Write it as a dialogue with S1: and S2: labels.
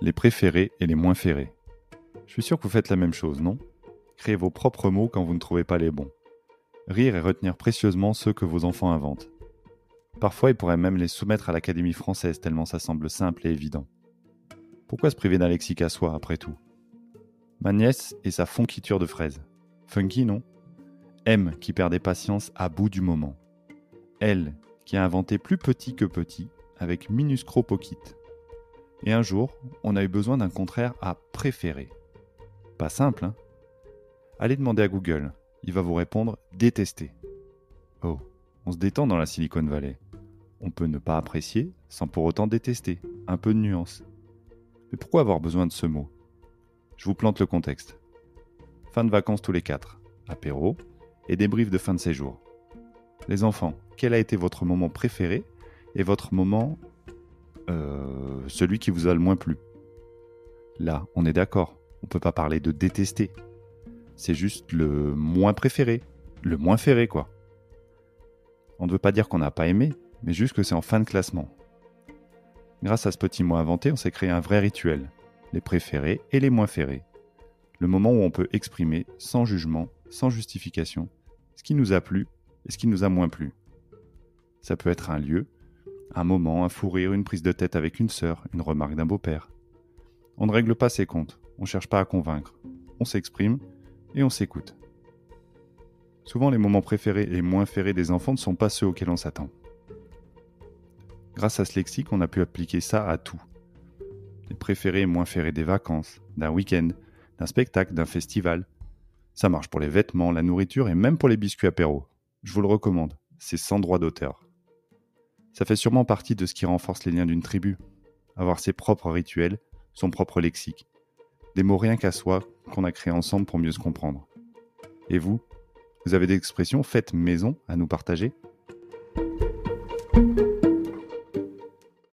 S1: les préférés et les moins ferrés. Je suis sûr que vous faites la même chose, non? Créez vos propres mots quand vous ne trouvez pas les bons. Rire et retenir précieusement ceux que vos enfants inventent. Parfois, ils pourraient même les soumettre à l'Académie française tellement ça semble simple et évident. Pourquoi se priver d'un lexique à soi, après tout? Ma nièce et sa fonquiture de fraises. Funky, non? M qui perdait patience à bout du moment. Elle qui a inventé plus petit que petit avec minuscro. Et un jour, on a eu besoin d'un contraire à préférer. Pas simple, hein? Allez demander à Google, il va vous répondre détester. Oh, on se détend dans la Silicon Valley. On peut ne pas apprécier sans pour autant détester, un peu de nuance. Mais pourquoi avoir besoin de ce mot? Je vous plante le contexte. Fin de vacances tous les quatre, apéro et débrief de fin de séjour. Les enfants, quel a été votre moment préféré et votre moment euh, celui qui vous a le moins plu. Là, on est d'accord, on peut pas parler de détester. C'est juste le moins préféré, le moins ferré, quoi. On ne veut pas dire qu'on n'a pas aimé, mais juste que c'est en fin de classement. Grâce à ce petit mot inventé, on s'est créé un vrai rituel, les préférés et les moins ferrés. Le moment où on peut exprimer, sans jugement, sans justification, ce qui nous a plu et ce qui nous a moins plu. Ça peut être un lieu, un moment, un fou rire, une prise de tête avec une sœur, une remarque d'un beau-père. On ne règle pas ses comptes, on ne cherche pas à convaincre. On s'exprime et on s'écoute. Souvent, les moments préférés et moins ferrés des enfants ne sont pas ceux auxquels on s'attend. Grâce à ce lexique, on a pu appliquer ça à tout. Les préférés et moins ferrés des vacances, d'un week-end, d'un spectacle, d'un festival. Ça marche pour les vêtements, la nourriture et même pour les biscuits apéro. Je vous le recommande, c'est sans droit d'auteur. Ça fait sûrement partie de ce qui renforce les liens d'une tribu. Avoir ses propres rituels, son propre lexique. Des mots rien qu'à soi qu'on a créés ensemble pour mieux se comprendre. Et vous? Vous avez des expressions faites maison à nous partager?